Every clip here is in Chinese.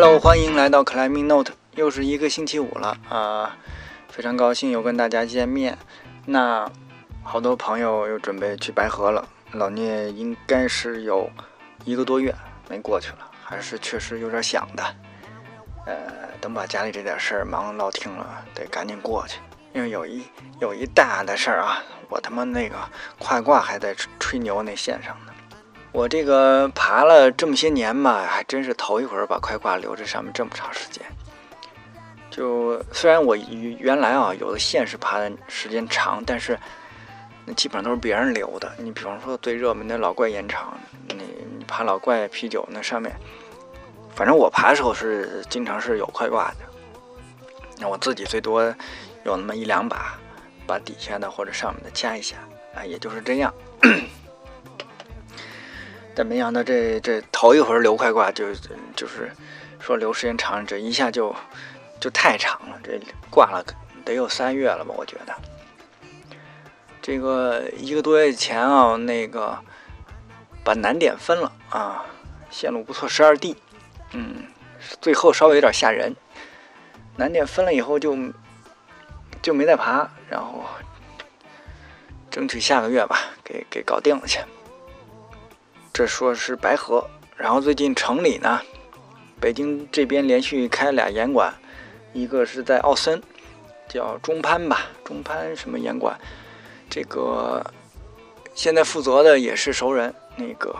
Hello，欢迎来到 Climbing Note，又是一个星期五了啊、非常高兴又跟大家见面。那好多朋友又准备去白河了，老聂应该是有一个多月没过去了，还是确实有点想的。呃，等把家里这点事儿忙落听了，得赶紧过去，因为有一有一大的事儿啊，我他妈那个快挂还在吹吹牛那线上呢。我这个爬了这么些年吧，还真是头一回把快挂留这上面这么长时间。就虽然我原来啊有的线是爬的时间长，但是那基本上都是别人留的。你比方说最热门的老怪延长，你你爬老怪啤酒那上面，反正我爬的时候是经常是有快挂的。那我自己最多有那么一两把，把底下的或者上面的加一下啊，也就是这样。但没想到这这头一回留快挂就就是说留时间长，这一下就就太长了，这挂了得有三月了吧？我觉得。这个一个多月前啊，那个把难点分了啊，线路不错，十二 D，嗯，最后稍微有点吓人。难点分了以后就就没再爬，然后争取下个月吧，给给搞定了去。这说是白河，然后最近城里呢，北京这边连续开俩严馆，一个是在奥森，叫中潘吧，中潘什么严馆，这个现在负责的也是熟人，那个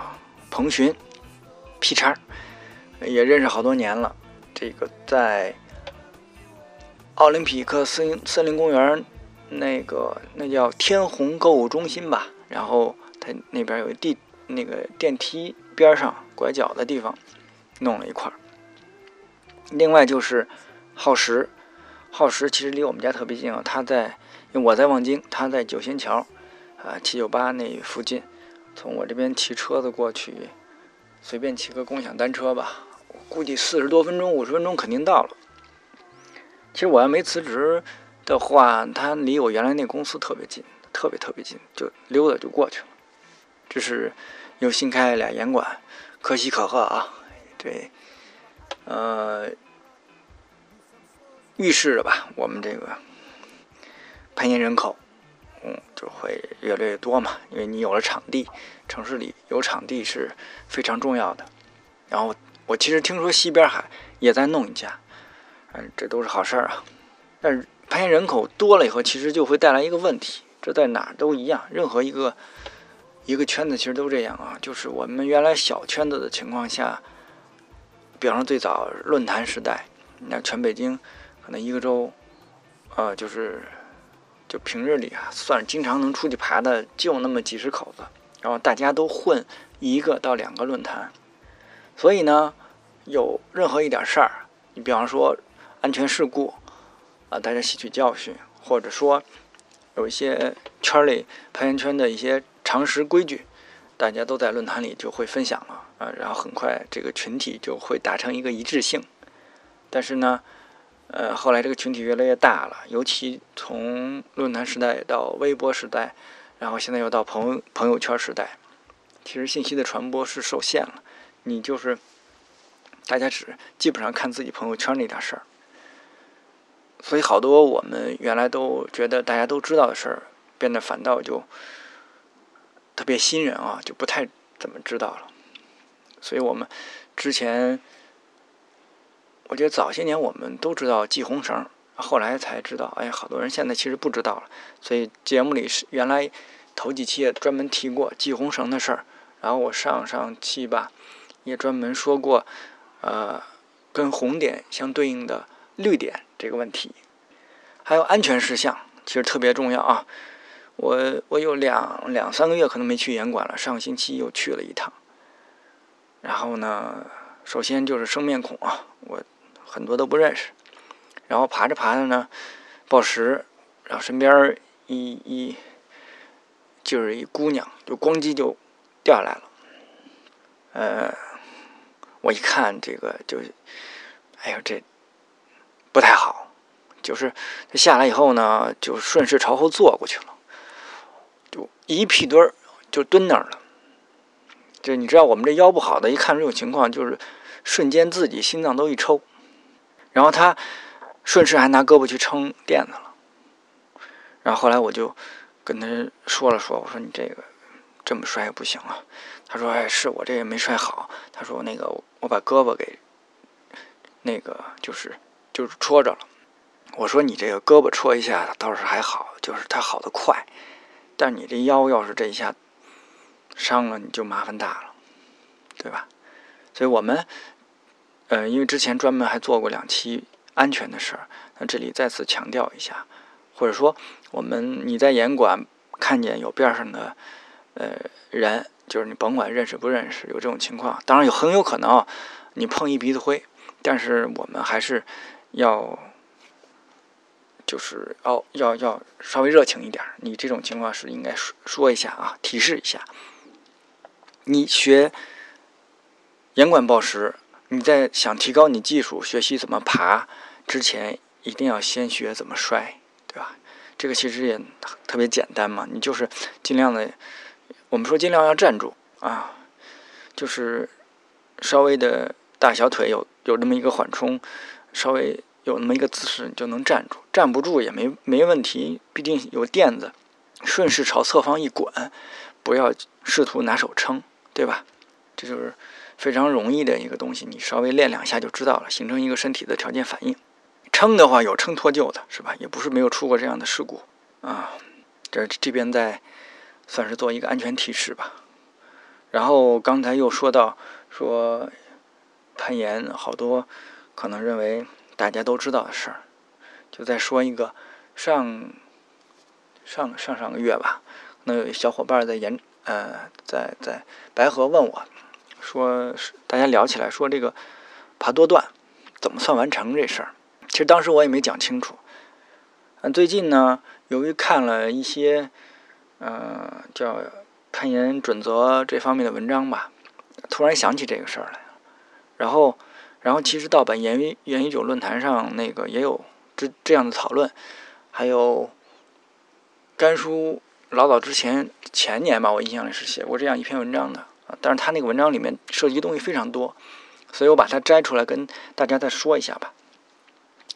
彭巡劈叉，也认识好多年了。这个在奥林匹克森森林公园那个那叫天虹购物中心吧，然后它那边有一地。那个电梯边上拐角的地方弄了一块儿。另外就是耗时，耗时其实离我们家特别近啊，他在，因为我在望京，他在九仙桥，啊七九八那附近，从我这边骑车子过去，随便骑个共享单车吧，估计四十多分钟、五十分钟肯定到了。其实我要没辞职的话，他离我原来那公司特别近，特别特别近，就溜达就过去了。这是又新开俩岩馆，可喜可贺啊！对，呃，预示着吧，我们这个攀岩人口，嗯，就会越来越多嘛。因为你有了场地，城市里有场地是非常重要的。然后我其实听说西边海也在弄一家，嗯，这都是好事儿啊。但是攀岩人口多了以后，其实就会带来一个问题，这在哪儿都一样，任何一个。一个圈子其实都这样啊，就是我们原来小圈子的情况下，比方说最早论坛时代，那全北京可能一个周，呃，就是就平日里啊，算经常能出去爬的就那么几十口子，然后大家都混一个到两个论坛，所以呢，有任何一点事儿，你比方说安全事故啊，大家吸取教训，或者说有一些圈里攀岩圈的一些。常识规矩，大家都在论坛里就会分享了啊，然后很快这个群体就会达成一个一致性。但是呢，呃，后来这个群体越来越大了，尤其从论坛时代到微博时代，然后现在又到朋友朋友圈时代，其实信息的传播是受限了。你就是大家只基本上看自己朋友圈那点事儿，所以好多我们原来都觉得大家都知道的事儿，变得反倒就。特别新人啊，就不太怎么知道了。所以我们之前，我觉得早些年我们都知道系红绳，后来才知道，哎，好多人现在其实不知道了。所以节目里是原来头几期也专门提过系红绳的事儿，然后我上上期吧也专门说过，呃，跟红点相对应的绿点这个问题，还有安全事项，其实特别重要啊。我我有两两三个月可能没去岩馆了，上个星期又去了一趟。然后呢，首先就是生面孔啊，我很多都不认识。然后爬着爬着呢，报时，然后身边一一就是一姑娘，就咣叽就掉下来了。呃，我一看这个就，哎呦这不太好，就是他下来以后呢，就顺势朝后坐过去了。一屁墩儿就蹲那儿了，就你知道我们这腰不好的，一看这种情况就是瞬间自己心脏都一抽，然后他顺势还拿胳膊去撑垫子了。然后后来我就跟他说了说，我说你这个这么摔不行啊。他说：“哎，是我这也没摔好。”他说：“那个我把胳膊给那个就是就是戳着了。”我说：“你这个胳膊戳一下倒是还好，就是它好的快。但你这腰要是这一下伤了，你就麻烦大了，对吧？所以我们呃，因为之前专门还做过两期安全的事儿，那这里再次强调一下，或者说我们你在严管看见有边上的呃人。”就是你甭管认识不认识，有这种情况，当然有很有可能你碰一鼻子灰，但是我们还是要就是要要要稍微热情一点。你这种情况是应该说说一下啊，提示一下。你学严管报时，你在想提高你技术、学习怎么爬之前，一定要先学怎么摔，对吧？这个其实也特别简单嘛，你就是尽量的。我们说尽量要站住啊，就是稍微的大小腿有有那么一个缓冲，稍微有那么一个姿势，你就能站住。站不住也没没问题，毕竟有垫子，顺势朝侧方一滚，不要试图拿手撑，对吧？这就是非常容易的一个东西，你稍微练两下就知道了，形成一个身体的条件反应。撑的话有撑脱臼的，是吧？也不是没有出过这样的事故啊。这这边在。算是做一个安全提示吧。然后刚才又说到说攀岩，好多可能认为大家都知道的事儿，就再说一个上上上上个月吧，那有小伙伴在岩呃在在白河问我，说大家聊起来说这个爬多段怎么算完成这事儿，其实当时我也没讲清楚。嗯，最近呢，由于看了一些。呃，叫攀岩准则这方面的文章吧，突然想起这个事儿来然后，然后其实到本岩岩一九论坛上那个也有这这样的讨论，还有甘叔老早之前前年吧，我印象里是写过这样一篇文章的啊。但是他那个文章里面涉及的东西非常多，所以我把它摘出来跟大家再说一下吧。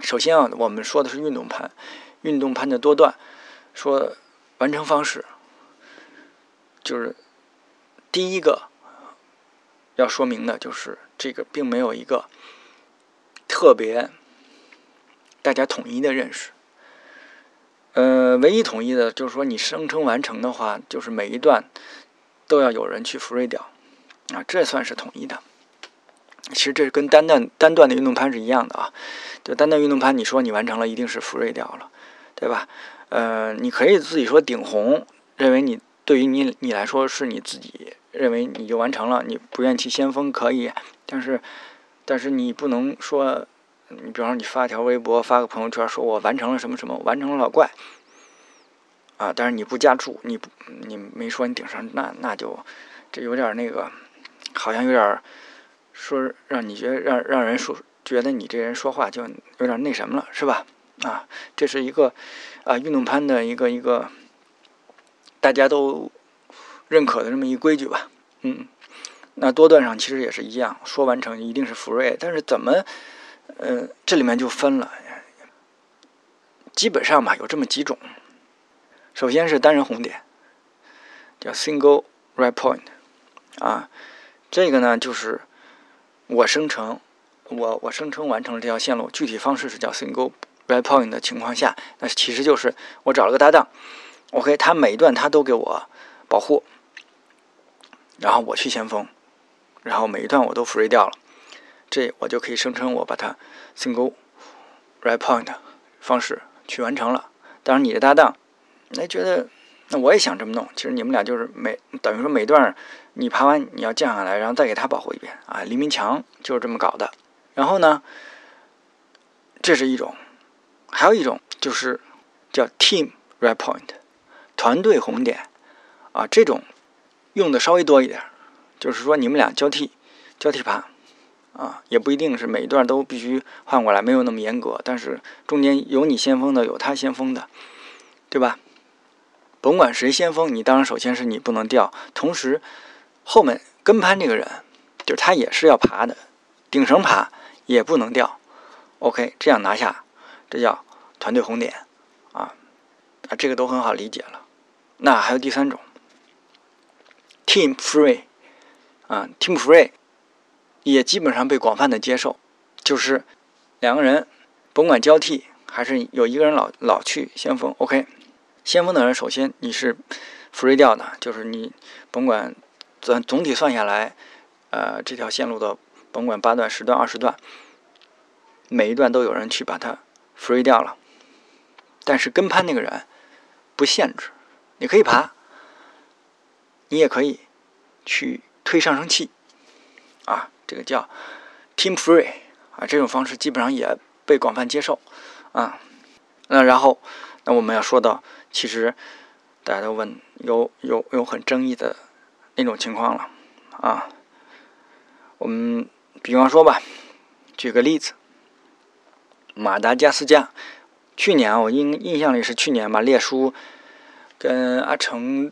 首先啊，我们说的是运动盘，运动盘的多段，说完成方式。就是第一个要说明的，就是这个并没有一个特别大家统一的认识。呃，唯一统一的就是说，你声称完成的话，就是每一段都要有人去复瑞掉啊，这算是统一的。其实这是跟单段单段的运动攀是一样的啊，就单段运动攀，你说你完成了，一定是复瑞掉了，对吧？呃，你可以自己说顶红，认为你。对于你你来说，是你自己认为你就完成了，你不愿去先锋可以，但是，但是你不能说，你比方说你发条微博，发个朋友圈，说我完成了什么什么，完成了老怪，啊，但是你不加注，你不你没说你顶上，那那就这有点那个，好像有点说让你觉得让让人说觉得你这人说话就有点那什么了，是吧？啊，这是一个啊运动攀的一个一个。大家都认可的这么一规矩吧，嗯，那多段上其实也是一样，说完成一定是福瑞，但是怎么，呃，这里面就分了，基本上吧，有这么几种，首先是单人红点，叫 single right point，啊，这个呢就是我生成，我我生成完成了这条线路，具体方式是叫 single right point 的情况下，那其实就是我找了个搭档。OK，他每一段他都给我保护，然后我去先锋，然后每一段我都 free 掉了，这我就可以声称我把它 single right point 方式去完成了。当然，你的搭档，那觉得那我也想这么弄。其实你们俩就是每等于说每段你爬完你要降下来，然后再给他保护一遍啊。黎明强就是这么搞的。然后呢，这是一种，还有一种就是叫 team right point。团队红点，啊，这种用的稍微多一点，就是说你们俩交替交替爬，啊，也不一定是每一段都必须换过来，没有那么严格，但是中间有你先锋的，有他先锋的，对吧？甭管谁先锋，你当然首先是你不能掉，同时后面跟攀这个人，就是他也是要爬的，顶绳爬也不能掉。OK，这样拿下，这叫团队红点啊啊，这个都很好理解了。那还有第三种，Team Free 啊，Team Free 也基本上被广泛的接受，就是两个人甭管交替还是有一个人老老去先锋，OK，先锋的人首先你是 Free 掉的，就是你甭管总总体算下来，呃，这条线路的甭管八段、十段、二十段。每一段都有人去把它 free 掉了，但是跟攀那个人不限制，你可以爬，你也可以去推上升器，啊，这个叫 team free 啊，这种方式基本上也被广泛接受啊。那然后，那我们要说到，其实大家都问有有有很争议的那种情况了啊。我们比方说吧，举个例子。马达加斯加，去年我印印象里是去年吧，列叔跟阿成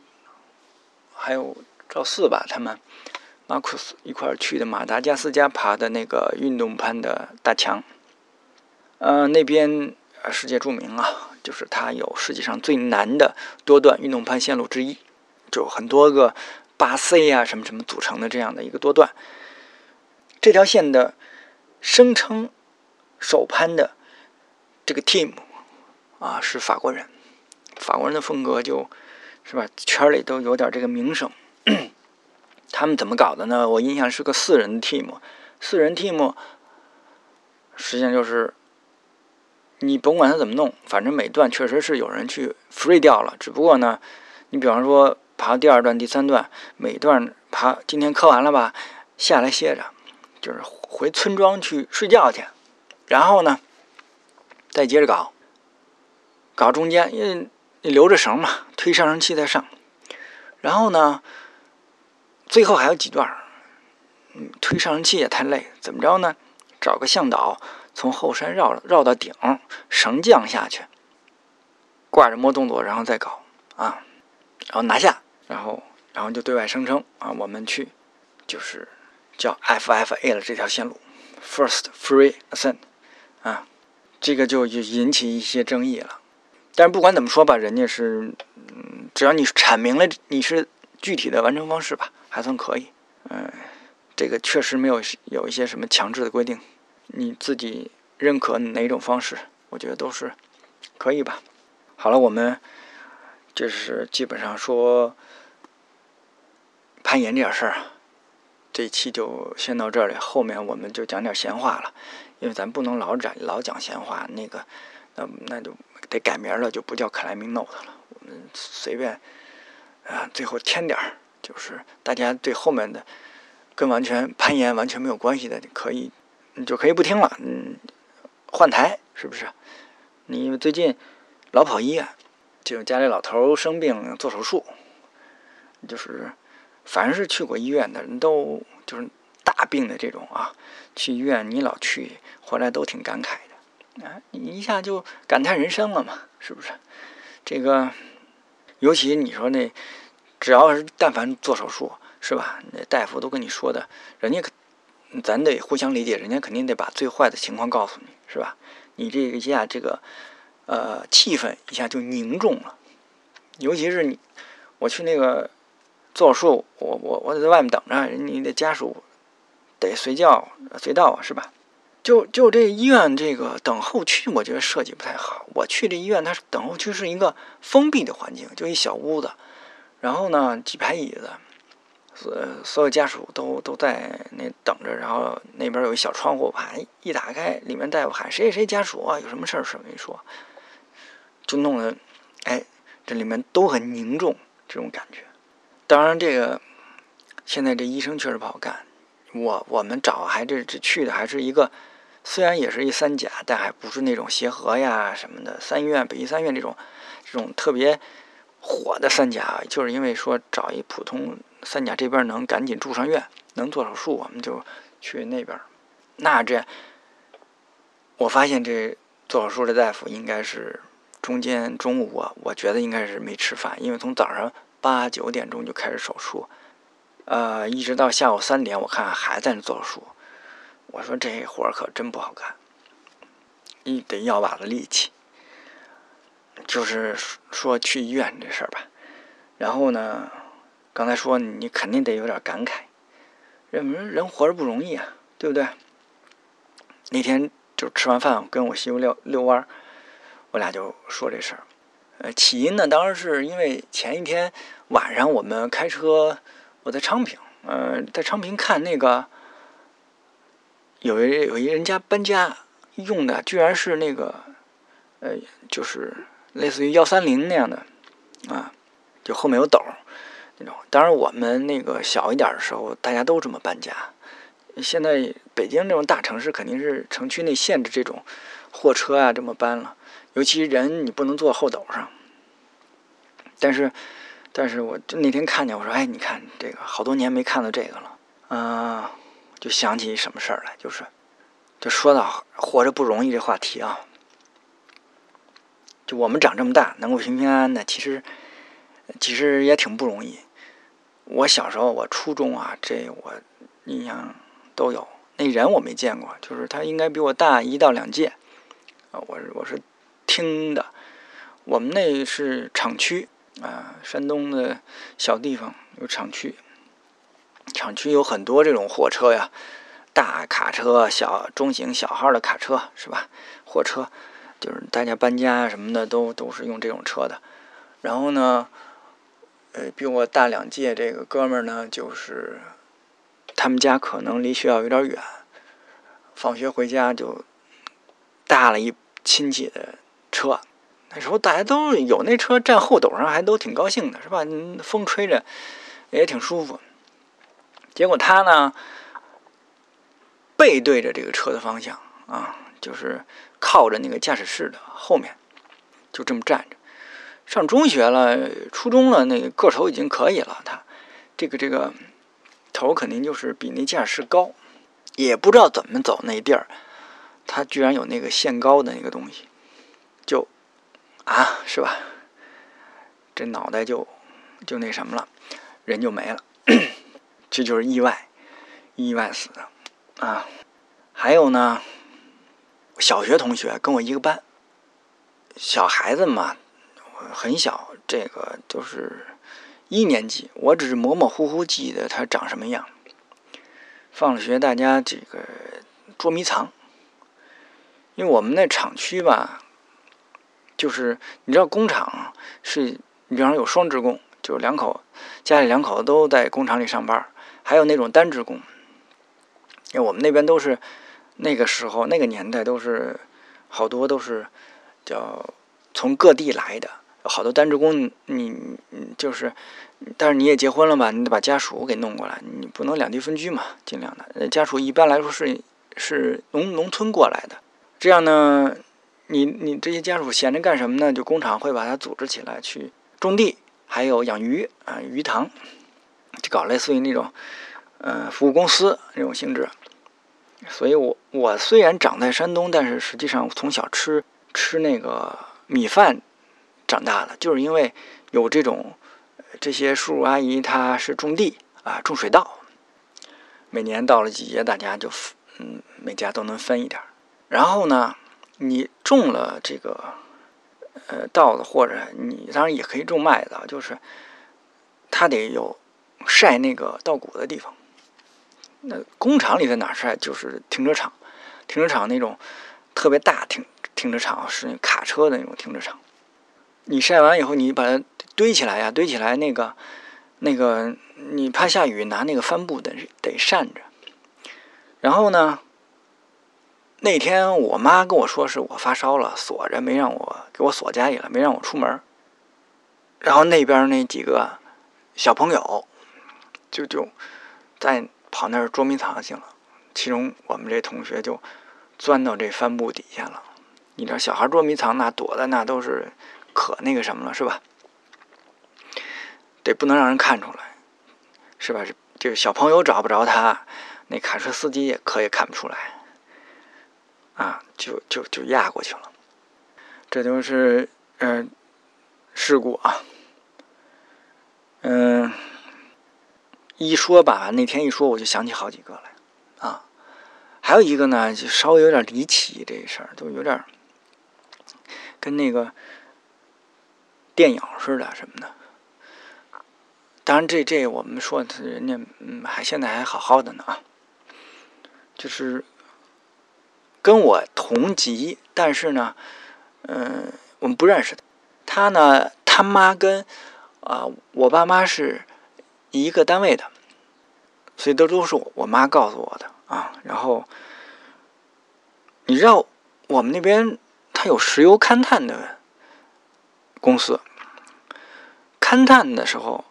还有赵四吧，他们马库斯一块儿去的马达加斯加爬的那个运动攀的大墙。呃，那边呃世界著名啊，就是它有世界上最难的多段运动攀线路之一，就很多个八 C 啊什么什么组成的这样的一个多段。这条线的声称。首攀的这个 team 啊是法国人，法国人的风格就是吧，圈里都有点这个名声。他们怎么搞的呢？我印象是个四人 team，四人 team 实际上就是你甭管他怎么弄，反正每段确实是有人去 free 掉了。只不过呢，你比方说爬第二段、第三段，每段爬今天磕完了吧，下来歇着，就是回村庄去睡觉去。然后呢，再接着搞，搞中间，因为你留着绳嘛，推上升器再上。然后呢，最后还有几段嗯，推上升器也太累，怎么着呢？找个向导从后山绕绕到顶，绳降下去，挂着摸动作，然后再搞啊，然后拿下，然后然后就对外声称啊，我们去就是叫 FFA 了这条线路，First Free Ascent。啊，这个就引起一些争议了。但是不管怎么说吧，人家是，嗯，只要你阐明了你是具体的完成方式吧，还算可以。嗯，这个确实没有有一些什么强制的规定，你自己认可哪种方式，我觉得都是可以吧。好了，我们就是基本上说攀岩这点事儿，这期就先到这里，后面我们就讲点闲话了。因为咱不能老讲老讲闲话，那个，那那就得改名了，就不叫 climbing note 了。我们随便啊，最后添点儿，就是大家对后面的跟完全攀岩完全没有关系的，你可以你就可以不听了，嗯，换台是不是？你最近老跑医院，就家里老头生病做手术，就是凡是去过医院的人都就是。大病的这种啊，去医院你老去，回来都挺感慨啊，你一下就感叹人生了嘛，是不是？这个，尤其你说那，只要是但凡做手术，是吧？那大夫都跟你说的，人家可，咱得互相理解，人家肯定得把最坏的情况告诉你，是吧？你这一下这个，呃，气氛一下就凝重了，尤其是你，我去那个做手术，我我我得在外面等着，你的家属。得随叫随到啊，是吧？就就这医院这个等候区，我觉得设计不太好。我去这医院，它等候区是一个封闭的环境，就一小屋子，然后呢几排椅子，所所有家属都都在那等着，然后那边有一小窗户，啪一打开，里面大夫喊谁谁谁家属啊，有什么事儿是没说，就弄得哎这里面都很凝重这种感觉。当然这个现在这医生确实不好干。我我们找还这这去的还是一个，虽然也是一三甲，但还不是那种协和呀什么的三院、北医三院这种这种特别火的三甲，就是因为说找一普通三甲这边能赶紧住上院，能做手术，我们就去那边。那这我发现这做手术的大夫应该是中间中午啊，我觉得应该是没吃饭，因为从早上八九点钟就开始手术。呃，一直到下午三点，我看还在那做手术。我说这活儿可真不好干，你得要把子力气。就是说去医院这事儿吧，然后呢，刚才说你肯定得有点感慨，人人活着不容易啊，对不对？那天就吃完饭跟我媳妇遛遛弯儿，我俩就说这事儿。呃，起因呢，当然是因为前一天晚上我们开车，我在昌平，呃，在昌平看那个，有一有一人家搬家用的，居然是那个，呃，就是类似于幺三零那样的，啊，就后面有斗那种。当然我们那个小一点的时候，大家都这么搬家。现在北京这种大城市，肯定是城区内限制这种货车啊这么搬了。尤其人你不能坐后斗上，但是，但是我就那天看见我说，哎，你看这个好多年没看到这个了，嗯，就想起什么事儿来，就是，就说到活着不容易这话题啊，就我们长这么大能够平平安安的，其实，其实也挺不容易。我小时候，我初中啊，这我印象都有，那人我没见过，就是他应该比我大一到两届，啊，我我是。听的，我们那是厂区啊，山东的小地方有厂区，厂区有很多这种货车呀，大卡车、小中型、小号的卡车是吧？货车就是大家搬家什么的都都是用这种车的。然后呢，呃，比我大两届这个哥们儿呢，就是他们家可能离学校有点远，放学回家就搭了一亲戚的。车，那时候大家都有那车站后斗上，还都挺高兴的，是吧？风吹着也挺舒服。结果他呢，背对着这个车的方向啊，就是靠着那个驾驶室的后面，就这么站着。上中学了，初中了，那个个头已经可以了。他这个这个头肯定就是比那驾驶室高，也不知道怎么走那地儿，他居然有那个限高的那个东西。就啊，是吧？这脑袋就就那什么了，人就没了，这就是意外，意外死的啊。还有呢，小学同学跟我一个班，小孩子嘛，很小，这个就是一年级，我只是模模糊糊记得他长什么样。放了学，大家这个捉迷藏，因为我们那厂区吧。就是你知道工厂是，你比方有双职工，就是两口家里两口子都在工厂里上班，还有那种单职工。因为我们那边都是那个时候那个年代都是好多都是叫从各地来的，好多单职工你就是，但是你也结婚了吧，你得把家属给弄过来，你不能两地分居嘛，尽量的。家属一般来说是是农农村过来的，这样呢。你你这些家属闲着干什么呢？就工厂会把它组织起来去种地，还有养鱼啊，鱼塘，搞类似于那种，呃，服务公司那种性质。所以我我虽然长在山东，但是实际上从小吃吃那个米饭长大的，就是因为有这种这些叔叔阿姨他是种地啊，种水稻，每年到了季节，大家就嗯每家都能分一点然后呢。你种了这个，呃，稻子或者你当然也可以种麦子，就是它得有晒那个稻谷的地方。那工厂里在哪晒？就是停车场，停车场那种特别大停停车场是卡车的那种停车场。你晒完以后，你把它堆起来呀，堆起来那个那个，你怕下雨，拿那个帆布得得扇着。然后呢？那天我妈跟我说是我发烧了，锁着没让我给我锁家里了，没让我出门。然后那边那几个小朋友就就在跑那儿捉迷藏去了，其中我们这同学就钻到这帆布底下了。你知道小孩捉迷藏那躲的那都是可那个什么了是吧？得不能让人看出来，是吧？这个小朋友找不着他，那卡车司机也可也看不出来。啊，就就就压过去了，这就是嗯事故啊，嗯，一说吧，那天一说我就想起好几个来啊，还有一个呢，就稍微有点离奇，这事儿都有点跟那个电影似的什么的。当然，这这我们说人家嗯，还现在还好好的呢啊，就是跟我同级，但是呢，嗯，我们不认识的。他呢，他妈跟啊我爸妈是一个单位的，所以都都是我妈告诉我的啊。然后你知道我们那边它有石油勘探的公司，勘探的时候。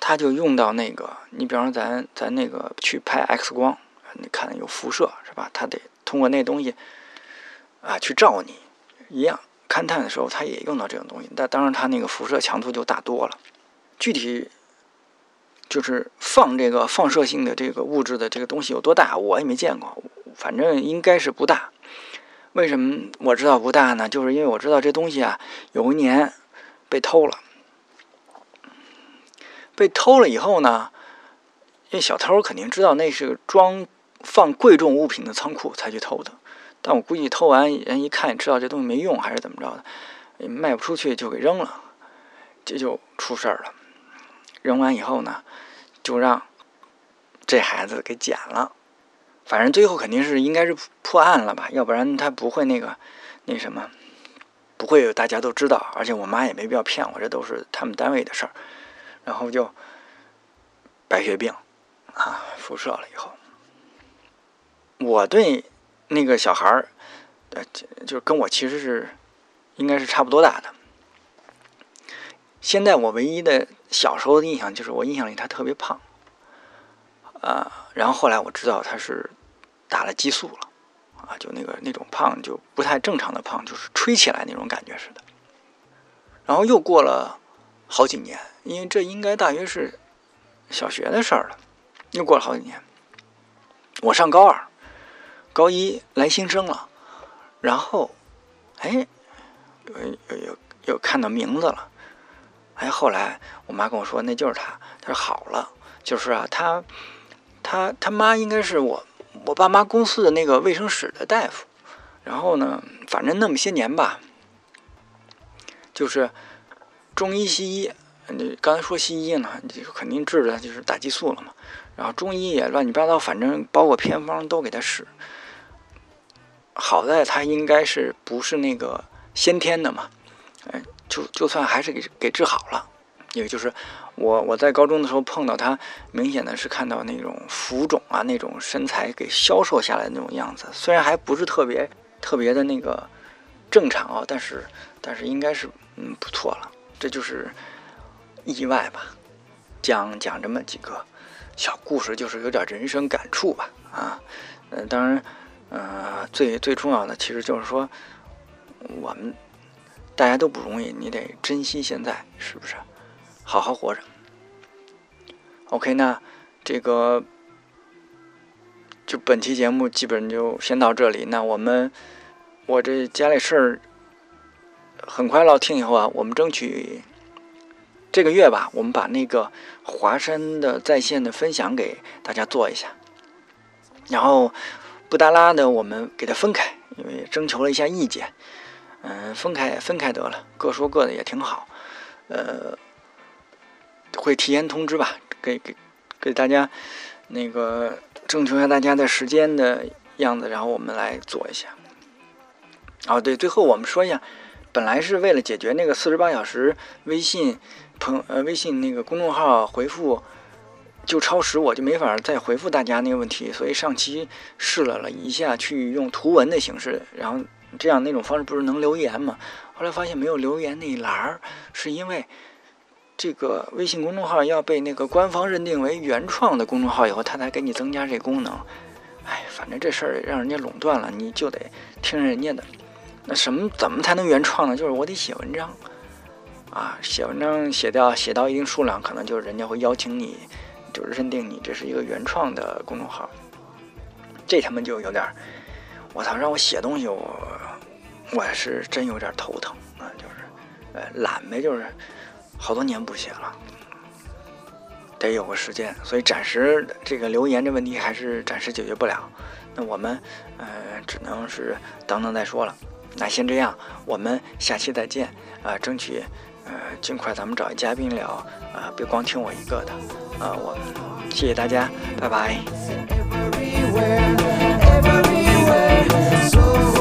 他就用到那个，你比方说咱咱那个去拍 X 光，你看有辐射是吧？他得通过那东西啊去照你，一样勘探的时候他也用到这种东西，但当然他那个辐射强度就大多了。具体就是放这个放射性的这个物质的这个东西有多大，我也没见过，反正应该是不大。为什么我知道不大呢？就是因为我知道这东西啊，有一年被偷了。被偷了以后呢，因为小偷肯定知道那是装放贵重物品的仓库才去偷的，但我估计偷完人一看知道这东西没用还是怎么着的，卖不出去就给扔了，这就出事儿了。扔完以后呢，就让这孩子给捡了，反正最后肯定是应该是破案了吧，要不然他不会那个那什么，不会大家都知道，而且我妈也没必要骗我，这都是他们单位的事儿。然后就白血病啊，辐射了以后，我对那个小孩儿，呃，就跟我其实是应该是差不多大的。现在我唯一的小时候的印象就是，我印象里他特别胖，啊，然后后来我知道他是打了激素了，啊，就那个那种胖就不太正常的胖，就是吹起来那种感觉似的。然后又过了好几年。因为这应该大约是小学的事儿了，又过了好几年。我上高二，高一来新生了，然后，哎，有有有看到名字了，哎，后来我妈跟我说那就是他，他说好了，就是啊，他他他妈应该是我我爸妈公司的那个卫生室的大夫，然后呢，反正那么些年吧，就是中医西医。你刚才说西医呢，就肯定治的就是打激素了嘛。然后中医也乱七八糟，反正包括偏方都给他使。好在他应该是不是那个先天的嘛？哎，就就算还是给给治好了。也就是我我在高中的时候碰到他，明显的是看到那种浮肿啊，那种身材给消瘦下来那种样子。虽然还不是特别特别的那个正常啊，但是但是应该是嗯不错了。这就是。意外吧，讲讲这么几个小故事，就是有点人生感触吧。啊，嗯，当然，呃，最最重要的其实就是说，我们大家都不容易，你得珍惜现在，是不是？好好活着。OK，那这个就本期节目基本就先到这里。那我们我这家里事儿很快落听以后啊，我们争取。这个月吧，我们把那个华山的在线的分享给大家做一下，然后布达拉的我们给它分开，因为征求了一下意见，嗯，分开分开得了，各说各的也挺好，呃，会提前通知吧，给给给大家那个征求一下大家的时间的样子，然后我们来做一下。哦，对，最后我们说一下，本来是为了解决那个四十八小时微信。朋呃，微信那个公众号回复就超时，我就没法再回复大家那个问题，所以上期试了了一下，去用图文的形式，然后这样那种方式不是能留言吗？后来发现没有留言那一栏儿，是因为这个微信公众号要被那个官方认定为原创的公众号以后，他才给你增加这功能。哎，反正这事儿让人家垄断了，你就得听人家的。那什么怎么才能原创呢？就是我得写文章。啊，写文章写掉写到一定数量，可能就是人家会邀请你，就是认定你这是一个原创的公众号。这他妈就有点，我操，让我写东西，我我是真有点头疼啊，就是，呃，懒呗，就是好多年不写了。得有个时间，所以暂时这个留言这问题还是暂时解决不了。那我们呃只能是等等再说了。那先这样，我们下期再见啊！争取呃尽快咱们找一嘉宾聊啊，别光听我一个的啊！我谢谢大家，拜拜。So